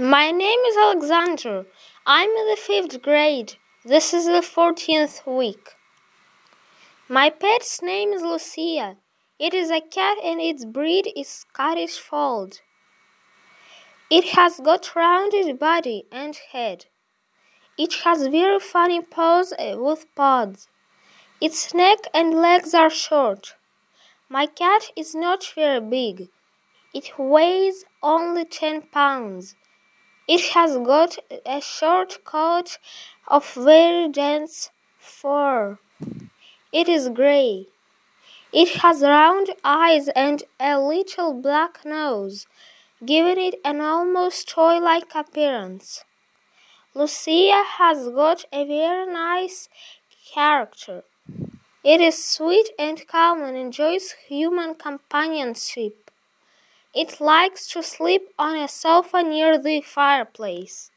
My name is Alexander. I'm in the fifth grade. This is the 14th week. My pet's name is Lucia. It is a cat and its breed is Scottish Fold. It has got rounded body and head. It has very funny paws uh, with pods. Its neck and legs are short. My cat is not very big. It weighs only 10 pounds. It has got a short coat of very dense fur. It is gray. It has round eyes and a little black nose, giving it an almost toy like appearance. Lucia has got a very nice character. It is sweet and calm and enjoys human companionship. It likes to sleep on a sofa near the fireplace.